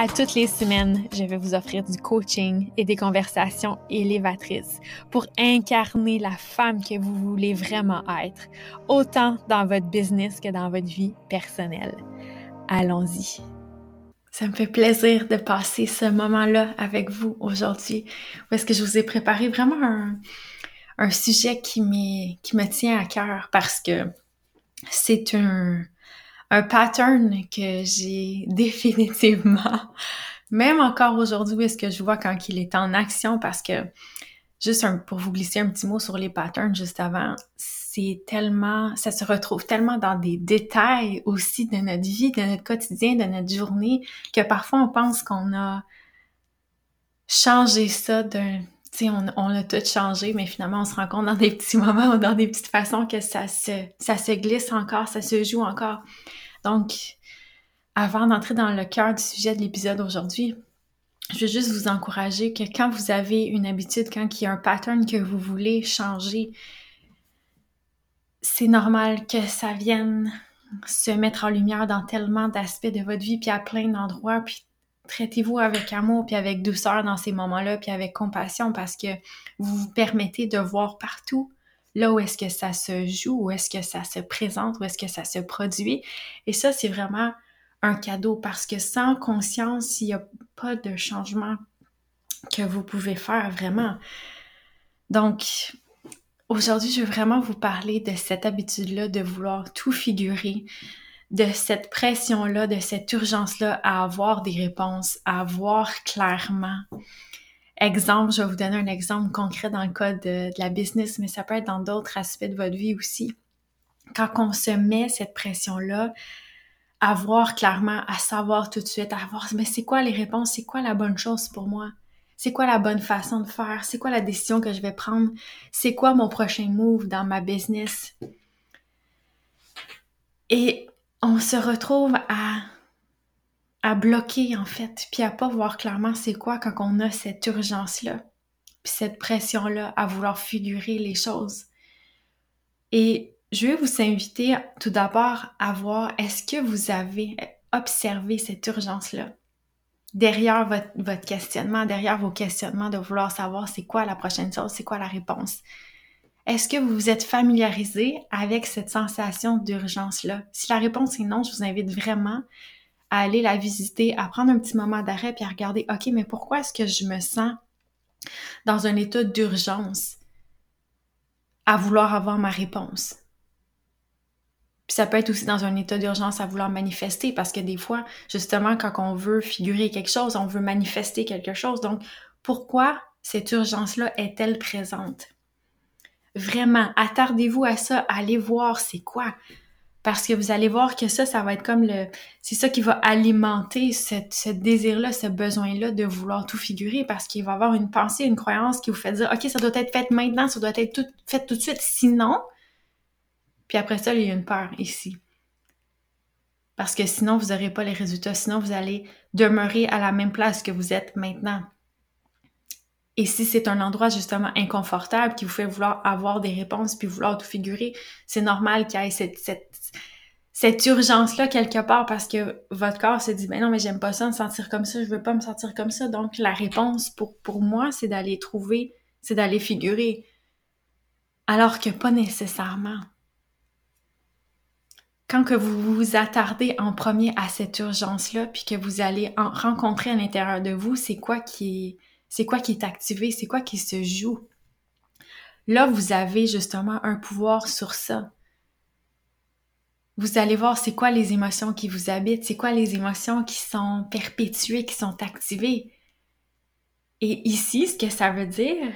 À toutes les semaines, je vais vous offrir du coaching et des conversations élévatrices pour incarner la femme que vous voulez vraiment être, autant dans votre business que dans votre vie personnelle. Allons-y. Ça me fait plaisir de passer ce moment-là avec vous aujourd'hui, parce que je vous ai préparé vraiment un, sujet qui, qui me tient à cœur parce que c'est un, un pattern que j'ai définitivement, même encore aujourd'hui, est-ce que je vois quand il est en action parce que, juste pour vous glisser un petit mot sur les patterns juste avant, c'est tellement, ça se retrouve tellement dans des détails aussi de notre vie, de notre quotidien, de notre journée, que parfois on pense qu'on a changé ça d'un on, a tout changé, mais finalement, on se rend compte dans des petits moments ou dans des petites façons que ça se, ça se glisse encore, ça se joue encore. Donc, avant d'entrer dans le cœur du sujet de l'épisode aujourd'hui, je veux juste vous encourager que quand vous avez une habitude, quand il y a un pattern que vous voulez changer, c'est normal que ça vienne se mettre en lumière dans tellement d'aspects de votre vie, puis à plein d'endroits, puis traitez-vous avec amour, puis avec douceur dans ces moments-là, puis avec compassion, parce que vous vous permettez de voir partout là où est-ce que ça se joue, où est-ce que ça se présente, où est-ce que ça se produit. Et ça, c'est vraiment un cadeau parce que sans conscience, il n'y a pas de changement que vous pouvez faire vraiment. Donc, aujourd'hui, je veux vraiment vous parler de cette habitude-là de vouloir tout figurer, de cette pression-là, de cette urgence-là à avoir des réponses, à voir clairement. Exemple, je vais vous donner un exemple concret dans le cas de, la business, mais ça peut être dans d'autres aspects de votre vie aussi. Quand on se met cette pression-là, à voir clairement, à savoir tout de suite, à voir, mais c'est quoi les réponses, c'est quoi la bonne chose pour moi? C'est quoi la bonne façon de faire? C'est quoi la décision que je vais prendre? C'est quoi mon prochain move dans ma business? Et on se retrouve à, à bloquer en fait, puis à pas voir clairement c'est quoi quand on a cette urgence-là, puis cette pression-là à vouloir figurer les choses. Et je vais vous inviter tout d'abord à voir est-ce que vous avez observé cette urgence-là? Derrière votre, votre, questionnement, derrière vos questionnements de vouloir savoir c'est quoi la prochaine chose, c'est quoi la réponse. Est-ce que vous vous êtes familiarisé avec cette sensation d'urgence-là? Si la réponse est non, je vous invite vraiment à aller la visiter, à prendre un petit moment d'arrêt puis à regarder, OK, mais pourquoi est-ce que je me sens dans un état d'urgence à vouloir avoir ma réponse? Puis ça peut être aussi dans un état d'urgence à vouloir manifester parce que des fois, justement, quand on veut figurer quelque chose, on veut manifester quelque chose. Donc, pourquoi cette urgence-là est-elle présente? Vraiment, attardez-vous à ça, allez voir c'est quoi. Parce que vous allez voir que ça, ça va être comme le... C'est ça qui va alimenter ce désir-là, ce besoin-là de vouloir tout figurer parce qu'il va y avoir une pensée, une croyance qui vous fait dire, OK, ça doit être fait maintenant, ça doit être tout, fait tout de suite, sinon... Puis après ça, il y a une peur ici. Parce que sinon, vous n'aurez pas les résultats, sinon vous allez demeurer à la même place que vous êtes maintenant. Et si c'est un endroit justement inconfortable qui vous fait vouloir avoir des réponses puis vouloir tout figurer, c'est normal qu'il y ait cette, cette, urgence-là quelque part parce que votre corps se dit, ben non, mais j'aime pas ça, me sentir comme ça, je veux pas me sentir comme ça. Donc, la réponse pour, moi, c'est d'aller trouver, c'est d'aller figurer. Alors que pas nécessairement. Quand que vous vous attardez en premier à cette urgence-là, puis que vous allez en rencontrer à l'intérieur de vous, c'est quoi qui c'est quoi qui est activé? C'est quoi qui se joue? Là, vous avez justement un pouvoir sur ça. Vous allez voir c'est quoi les émotions qui vous habitent, c'est quoi les émotions qui sont perpétuées, qui sont activées? Et ici, ce que ça veut dire,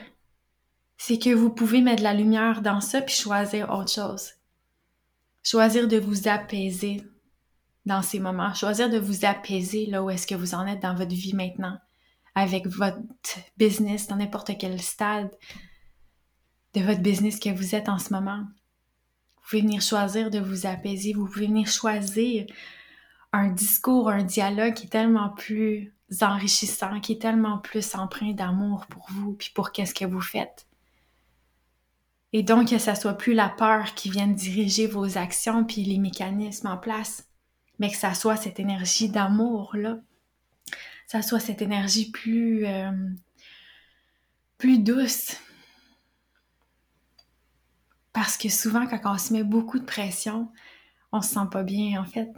c'est que vous pouvez mettre de la lumière dans ça puis choisir autre chose. Choisir de vous apaiser, dans ces moments, choisir de vous apaiser là où est-ce que vous en êtes dans votre vie maintenant, avec votre business, dans n'importe quel stade de votre business que vous êtes en ce moment. Vous pouvez venir choisir de vous apaiser, vous pouvez venir choisir un discours, un dialogue qui est tellement plus enrichissant, qui est tellement plus empreint d'amour pour vous, puis pour qu'est-ce que vous faites. Et donc que ça soit plus la peur qui vienne diriger vos actions puis les mécanismes en place, mais que ça soit cette énergie d'amour là, ça soit cette énergie plus euh, plus douce. Parce que souvent quand on se met beaucoup de pression, on se sent pas bien en fait.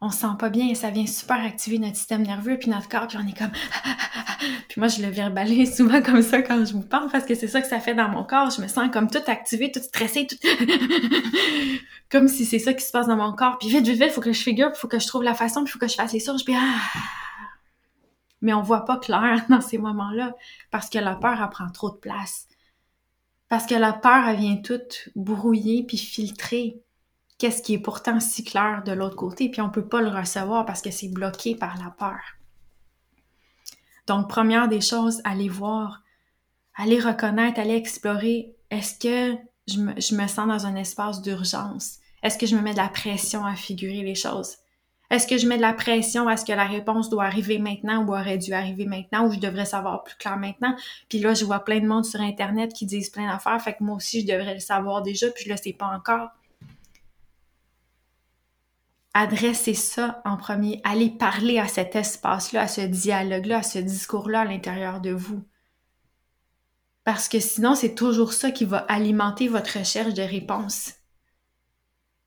On se sent pas bien et ça vient super activer notre système nerveux puis notre corps puis on est comme puis moi je le verbalise souvent comme ça quand je vous parle parce que c'est ça que ça fait dans mon corps. Je me sens comme tout activé tout stressé tout comme si c'est ça qui se passe dans mon corps. Puis vite vite vite faut que je figure faut que je trouve la façon puis faut que je fasse les choses puis ah mais on voit pas clair dans ces moments-là parce que la peur elle prend trop de place parce que la peur elle vient toute brouiller puis filtrer qu'est-ce qui est pourtant si clair de l'autre côté, puis on peut pas le recevoir parce que c'est bloqué par la peur. Donc, première des choses, allez voir, allez reconnaître, allez explorer, est-ce que je me, je me, sens dans un espace d'urgence? Est-ce que je me mets de la pression à figurer les choses? Est-ce que je mets de la pression à ce que la réponse doit arriver maintenant ou aurait dû arriver maintenant ou je devrais savoir plus clair maintenant? Puis là, je vois plein de monde sur Internet qui disent plein d'affaires, fait que moi aussi, je devrais le savoir déjà, puis je le sais pas encore adressez ça en premier. Allez parler à cet espace-là, à ce dialogue-là, à ce discours-là à l'intérieur de vous. Parce que sinon, c'est toujours ça qui va alimenter votre recherche de réponses.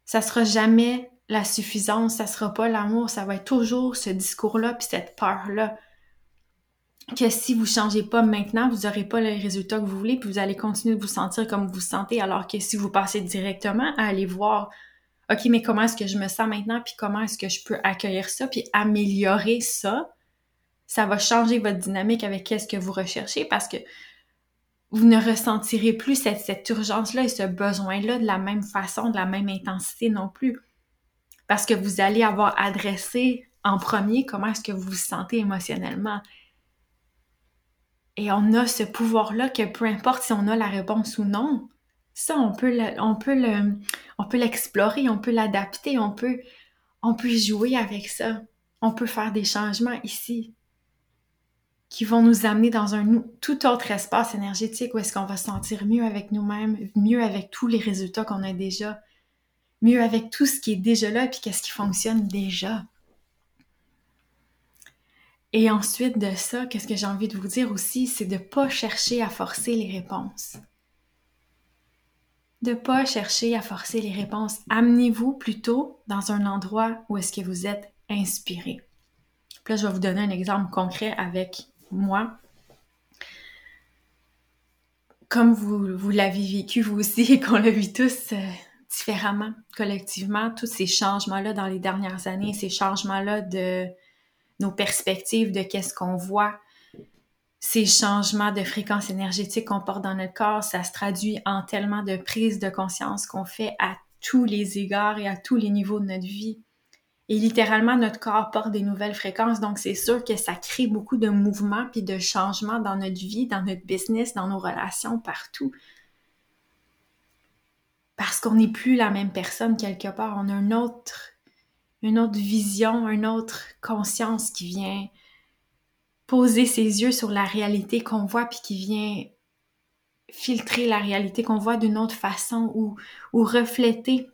Ça sera jamais la suffisance, ça sera pas l'amour, ça va être toujours ce discours-là puis cette peur-là. Que si vous changez pas maintenant, vous n'aurez pas les résultats que vous voulez, puis vous allez continuer de vous sentir comme vous vous sentez, alors que si vous passez directement à aller voir OK, mais comment est-ce que je me sens maintenant, puis comment est-ce que je peux accueillir ça, puis améliorer ça, ça va changer votre dynamique avec qu'est-ce que vous recherchez parce que vous ne ressentirez plus cette, cette urgence-là et ce besoin-là de la même façon, de la même intensité non plus. Parce que vous allez avoir adressé en premier comment est-ce que vous vous sentez émotionnellement. Et on a ce pouvoir-là que peu importe si on a la réponse ou non, ça, on peut on peut le, on peut l'explorer, on peut l'adapter, on peut, on peut jouer avec ça. On peut faire des changements ici qui vont nous amener dans un tout autre espace énergétique où est-ce qu'on va se sentir mieux avec nous-mêmes, mieux avec tous les résultats qu'on a déjà, mieux avec tout ce qui est déjà là, puis qu'est-ce qui fonctionne déjà. Et ensuite de ça, qu'est-ce que j'ai envie de vous dire aussi, c'est de ne pas chercher à forcer les réponses de pas chercher à forcer les réponses. Amenez-vous plutôt dans un endroit où est-ce que vous êtes inspiré. Là, je vais vous donner un exemple concret avec moi. Comme vous, vous l'avez vécu vous aussi et qu'on le vit tous euh, différemment, collectivement, tous ces changements-là dans les dernières années, ces changements-là de nos perspectives, de qu'est-ce qu'on voit, ces changements de fréquence énergétique qu'on porte dans notre corps, ça se traduit en tellement de prise de conscience qu'on fait à tous les égards et à tous les niveaux de notre vie. Et littéralement, notre corps porte des nouvelles fréquences, donc c'est sûr que ça crée beaucoup de mouvements puis de changements dans notre vie, dans notre business, dans nos relations, partout. Parce qu'on n'est plus la même personne quelque part, on a une autre, une autre vision, une autre conscience qui vient poser ses yeux sur la réalité qu'on voit puis qui vient filtrer la réalité qu'on voit d'une autre façon ou, refléter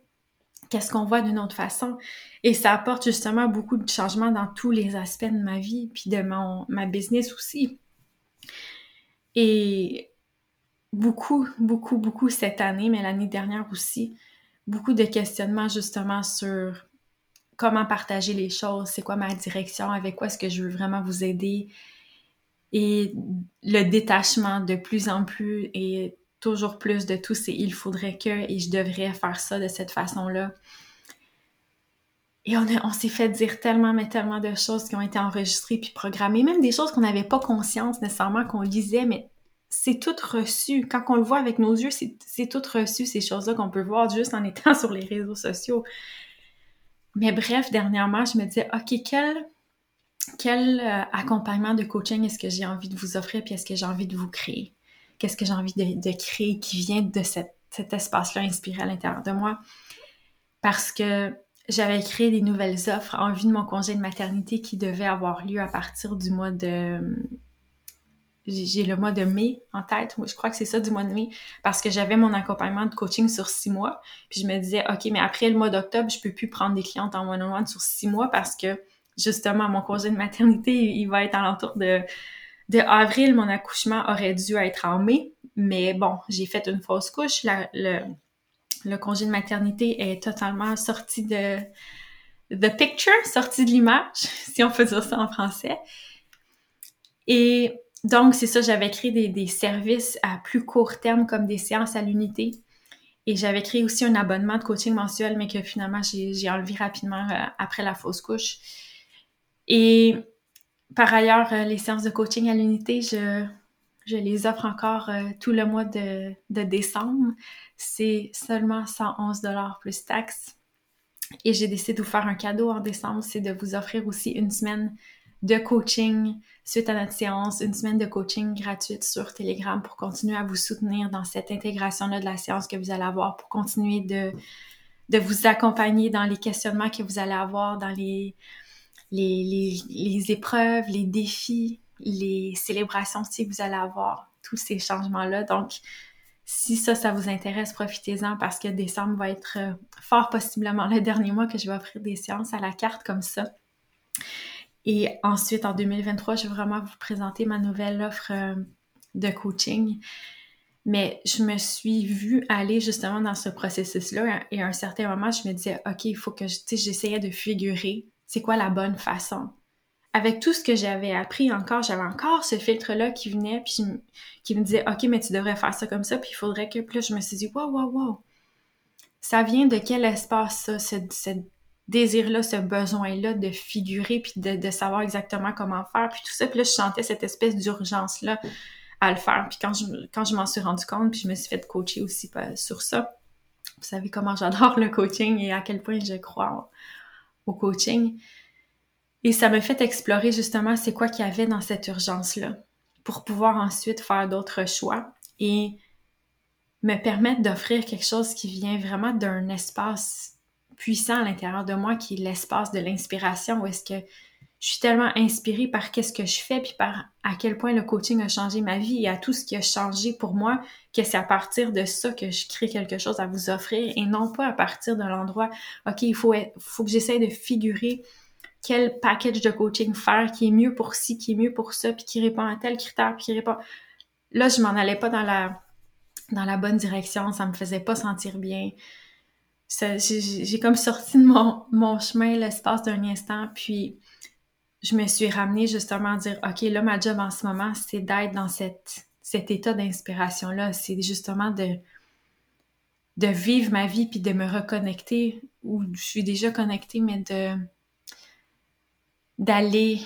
qu'est-ce qu'on voit d'une autre façon. Et ça apporte justement beaucoup de changements dans tous les aspects de ma vie puis de mon, ma business aussi. Et beaucoup, beaucoup, beaucoup cette année, mais l'année dernière aussi, beaucoup de questionnements justement sur comment partager les choses, c'est quoi ma direction, avec quoi est-ce que je veux vraiment vous aider. Et le détachement de plus en plus et toujours plus de tout, c'est il faudrait que et je devrais faire ça de cette façon-là. Et on, on s'est fait dire tellement, mais tellement de choses qui ont été enregistrées puis programmées, même des choses qu'on n'avait pas conscience nécessairement qu'on lisait, mais c'est tout reçu. Quand on le voit avec nos yeux, c'est tout reçu, ces choses-là qu'on peut voir juste en étant sur les réseaux sociaux. Mais bref, dernièrement, je me disais, OK, quel, euh, accompagnement de coaching est-ce que j'ai envie de vous offrir, puis est-ce que j'ai envie de vous créer? Qu'est-ce que j'ai envie de, créer qui vient de cet espace-là inspiré à l'intérieur de moi? Parce que j'avais créé des nouvelles offres en vue de mon congé de maternité qui devait avoir lieu à partir du mois de j'ai le mois de mai en tête, je crois que c'est ça du mois de mai, parce que j'avais mon accompagnement de coaching sur six mois. Puis je me disais, OK, mais après le mois d'octobre, je peux plus prendre des clientes en one-on-one sur six mois parce que justement, mon congé de maternité, il va être alentour de, de avril. Mon accouchement aurait dû être en mai. Mais bon, j'ai fait une fausse couche. le, le congé de maternité est totalement sorti de the picture, sorti de l'image, si on peut dire ça en français. Et donc, c'est ça, j'avais créé des, services à plus court terme comme des séances à l'unité. Et j'avais créé aussi un abonnement de coaching mensuel, mais que finalement, j'ai enlevé rapidement euh, après la fausse couche. Et par ailleurs, euh, les séances de coaching à l'unité, je, les offre encore euh, tout le mois de, de décembre. C'est seulement 111 dollars plus taxes. Et j'ai décidé de vous faire un cadeau en décembre, c'est de vous offrir aussi une semaine de coaching suite à notre séance, une semaine de coaching gratuite sur Telegram pour continuer à vous soutenir dans cette intégration-là de la séance que vous allez avoir, pour continuer de, de vous accompagner dans les questionnements que vous allez avoir, dans les, les, les, épreuves, les défis, les célébrations que vous allez avoir, tous ces changements-là. Donc, si ça, ça vous intéresse, profitez-en parce que décembre va être euh, fort possiblement le dernier mois que je vais offrir des séances à la carte comme ça. Et ensuite, en 2023, je vais vraiment vous présenter ma nouvelle offre euh, de coaching. Mais je me suis vue aller justement dans ce processus-là et à un certain moment, je me disais, OK, il faut que j'essayais de figurer c'est quoi la bonne façon. Avec tout ce que j'avais appris encore, j'avais encore ce filtre-là qui venait, puis qui me disait, OK, mais tu devrais faire ça comme ça, puis il faudrait que. Puis là, je me suis dit, wow, wow, wow. Ça vient de quel espace, ça, cette désir-là, ce besoin-là de figurer, puis de, savoir exactement comment faire, puis tout ça. Puis là, je sentais cette espèce d'urgence-là à le faire. Puis quand je, quand je m'en suis rendu compte, puis je me suis fait coacher aussi sur ça. Vous savez comment j'adore le coaching et à quel point je crois au coaching. Et ça m'a fait explorer justement c'est quoi qu'il y avait dans cette urgence-là pour pouvoir ensuite faire d'autres choix et me permettre d'offrir quelque chose qui vient vraiment d'un espace puissant à l'intérieur de moi qui est l'espace de l'inspiration où est-ce que je suis tellement inspirée par qu'est-ce que je fais puis par à quel point le coaching a changé ma vie et à tout ce qui a changé pour moi que c'est à partir de ça que je crée quelque chose à vous offrir et non pas à partir de l'endroit OK, il faut que j'essaie de figurer quel package de coaching faire qui est mieux pour ci, qui est mieux pour ça puis qui répond à tel critère puis qui répond. Là je m'en allais pas dans la dans la bonne direction, ça me faisait pas sentir bien j'ai comme sorti de mon, mon chemin l'espace d'un instant, puis je me suis ramenée justement à dire, OK, là, ma job en ce moment, c'est d'être dans cette, cet état d'inspiration-là. C'est justement de, de vivre ma vie, puis de me reconnecter, où je suis déjà connectée, mais de d'aller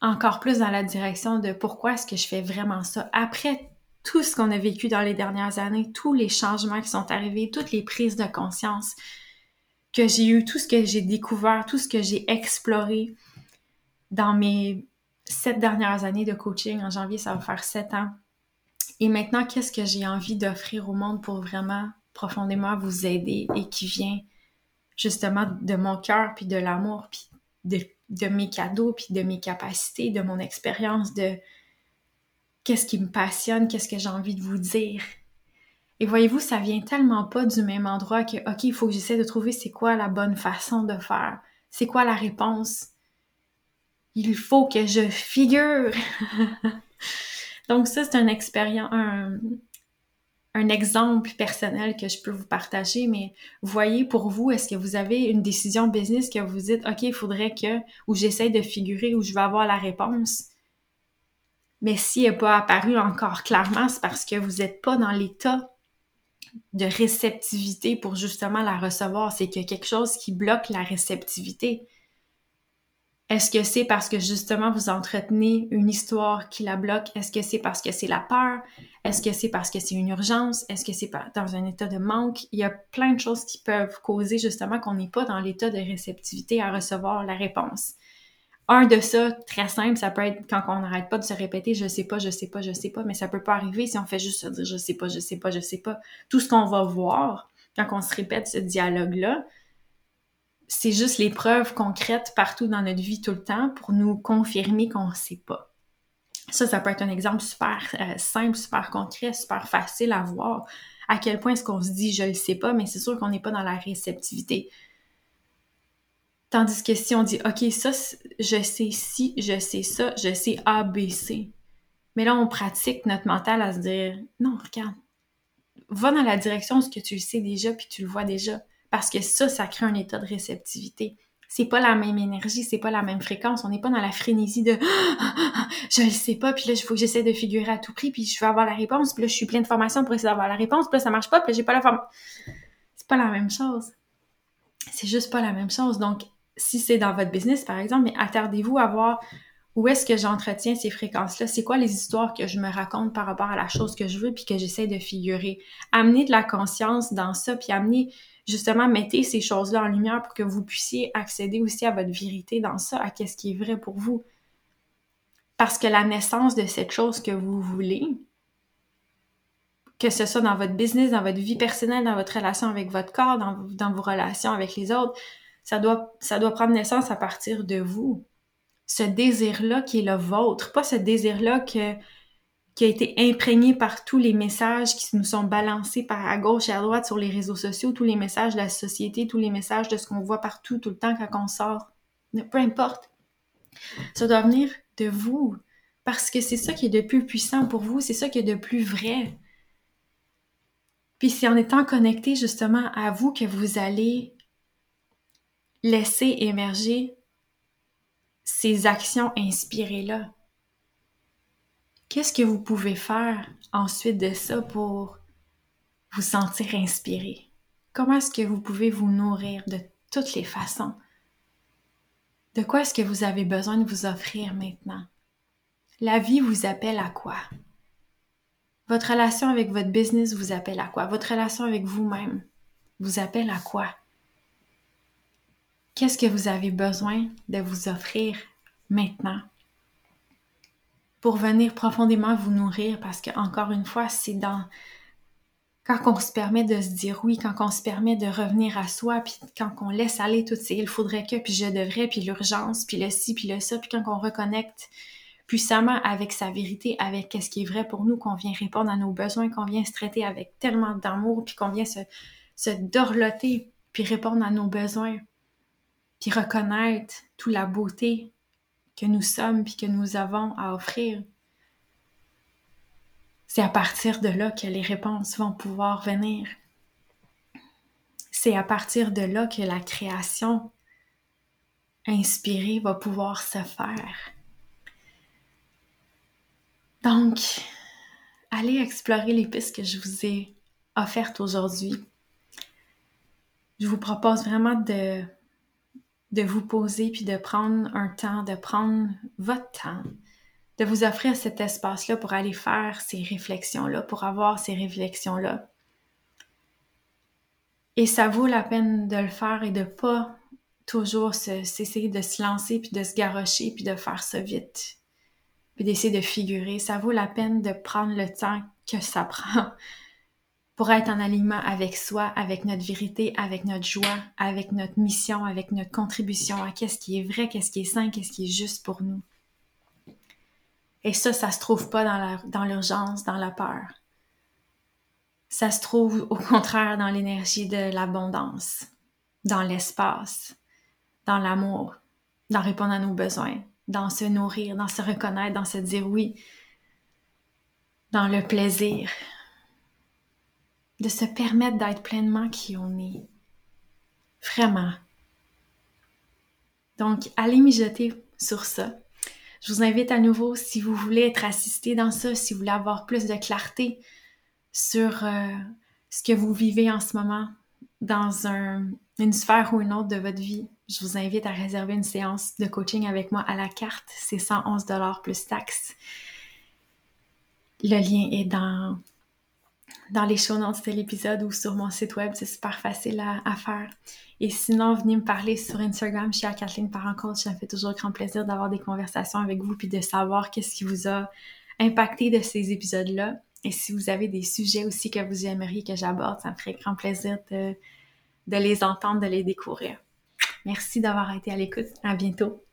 encore plus dans la direction de pourquoi est-ce que je fais vraiment ça. Après tout ce qu'on a vécu dans les dernières années, tous les changements qui sont arrivés, toutes les prises de conscience que j'ai eues, tout ce que j'ai découvert, tout ce que j'ai exploré dans mes sept dernières années de coaching. En janvier, ça va faire sept ans. Et maintenant, qu'est-ce que j'ai envie d'offrir au monde pour vraiment profondément vous aider et qui vient justement de mon cœur, puis de l'amour, puis de, mes cadeaux, puis de mes capacités, de mon expérience, de, qu'est-ce qui me passionne, qu'est-ce que j'ai envie de vous dire. Et voyez-vous, ça vient tellement pas du même endroit que, OK, il faut que j'essaie de trouver c'est quoi la bonne façon de faire, c'est quoi la réponse? Il faut que je figure. Donc ça, c'est un un exemple personnel que je peux vous partager, mais voyez pour vous, est-ce que vous avez une décision business que vous dites, OK, il faudrait que, ou j'essaie de figurer, ou je vais avoir la réponse? Mais s'il n'est pas apparu encore clairement, c'est parce que vous n'êtes pas dans l'état de réceptivité pour justement la recevoir. C'est a quelque chose qui bloque la réceptivité. Est-ce que c'est parce que justement vous entretenez une histoire qui la bloque? Est-ce que c'est parce que c'est la peur? Est-ce que c'est parce que c'est une urgence? Est-ce que c'est dans un état de manque? Il y a plein de choses qui peuvent causer justement qu'on n'est pas dans l'état de réceptivité à recevoir la réponse. Un de ça, très simple, ça peut être quand on n'arrête pas de se répéter je sais pas, je sais pas, je sais pas, mais ça peut pas arriver si on fait juste se dire je sais pas, je sais pas, je sais pas. Tout ce qu'on va voir quand on se répète ce dialogue-là, c'est juste les preuves concrètes partout dans notre vie tout le temps pour nous confirmer qu'on ne sait pas. Ça, ça peut être un exemple super euh, simple, super concret, super facile à voir. À quel point est-ce qu'on se dit je ne le sais pas, mais c'est sûr qu'on n'est pas dans la réceptivité. Tandis que si on dit OK, ça, je sais ci, je sais ça, je sais A, B, C. Mais là, on pratique notre mental à se dire non, regarde, va dans la direction ce que tu le sais déjà puis tu le vois déjà parce que ça, ça crée un état de réceptivité. C'est pas la même énergie, c'est pas la même fréquence. On n'est pas dans la frénésie de je le sais pas, puis là, il faut que j'essaie de figurer à tout prix, puis je veux avoir la réponse, puis là, je suis pleine de formation pour essayer d'avoir la réponse, puis là, ça marche pas, puis j'ai pas la forme. C'est pas la même chose. C'est juste pas la même chose. Donc, si c'est dans votre business, par exemple, mais attardez-vous à voir où est-ce que j'entretiens ces fréquences-là? C'est quoi les histoires que je me raconte par rapport à la chose que je veux puis que j'essaie de figurer? Amener de la conscience dans ça, puis amener justement, mettez ces choses-là en lumière pour que vous puissiez accéder aussi à votre vérité dans ça, à qu'est-ce qui est vrai pour vous. Parce que la naissance de cette chose que vous voulez, que ce soit dans votre business, dans votre vie personnelle, dans votre relation avec votre corps, dans vos relations avec les autres, ça doit, prendre naissance à partir de vous. Ce désir-là qui est le vôtre, pas ce désir-là qui a été imprégné par tous les messages qui nous sont balancés par à gauche et à droite sur les réseaux sociaux, tous les messages de la société, tous les messages de ce qu'on voit partout tout le temps quand on sort. Peu importe. Ça doit venir de vous. Parce que c'est ça qui est de plus puissant pour vous, c'est ça qui est de plus vrai. Puis c'est en étant connecté justement à vous que vous allez laisser émerger ces actions inspirées-là qu'est-ce que vous pouvez faire ensuite de ça pour vous sentir inspiré? Comment est-ce que vous pouvez vous nourrir de toutes les façons? De quoi est-ce que vous avez besoin de vous offrir maintenant? La vie vous appelle à quoi? Votre relation avec votre business vous appelle à quoi? Votre relation avec vous-même vous appelle à quoi? Qu'est-ce que vous avez besoin de vous offrir maintenant? pour venir profondément vous nourrir parce que, encore une fois, c'est dans quand on se permet de se dire oui, quand on se permet de revenir à soi, puis quand on laisse aller toutes ces il faudrait que, puis je devrais, puis l'urgence, puis le ci, puis le ça, puis quand on reconnecte puissamment avec sa vérité, avec ce qui est vrai pour nous, qu'on vient répondre à nos besoins, qu'on vient se traiter avec tellement d'amour, puis qu'on vient se, se dorloter, puis répondre à nos besoins, puis reconnaître toute la beauté que nous sommes puis que nous avons à offrir. C'est à partir de là que les réponses vont pouvoir venir. C'est à partir de là que la création inspirée va pouvoir se faire. Donc, allez explorer les pistes que je vous ai offertes aujourd'hui. Je vous propose vraiment de de vous poser puis de prendre un temps, de prendre votre temps, de vous offrir cet espace-là pour aller faire ces réflexions-là, pour avoir ces réflexions-là. Et ça vaut la peine de le faire et de pas toujours s'essayer de se lancer puis de se garrocher puis de faire ça vite puis d'essayer de figurer. Ça vaut la peine de prendre le temps que ça prend pour être en alignement avec soi, avec notre vérité, avec notre joie, avec notre mission, avec notre contribution à qu'est-ce qui est vrai, qu'est-ce qui est sain, qu'est-ce qui est juste pour nous. Et ça, ça se trouve pas dans l'urgence, dans, dans la peur. Ça se trouve au contraire dans l'énergie de l'abondance, dans l'espace, dans l'amour, dans répondre à nos besoins, dans se nourrir, dans se reconnaître, dans se dire oui, dans le plaisir, de se permettre d'être pleinement qui on est. Vraiment. Donc, allez mijoter sur ça. Je vous invite à nouveau, si vous voulez être assisté dans ça, si vous voulez avoir plus de clarté sur euh, ce que vous vivez en ce moment dans un, une sphère ou une autre de votre vie, je vous invite à réserver une séance de coaching avec moi à la carte. C'est 111 plus taxes. Le lien est dans, dans les show notes de l'épisode ou sur mon site web. C'est super facile à, faire. Et sinon, venez me parler sur Instagram. Je Kathleen Coach. Ça me fait toujours grand plaisir d'avoir des conversations avec vous puis de savoir qu'est-ce qui vous a impacté de ces épisodes-là. Et si vous avez des sujets aussi que vous aimeriez que j'aborde, ça me ferait grand plaisir de les entendre, de les découvrir. Merci d'avoir été à l'écoute. À bientôt.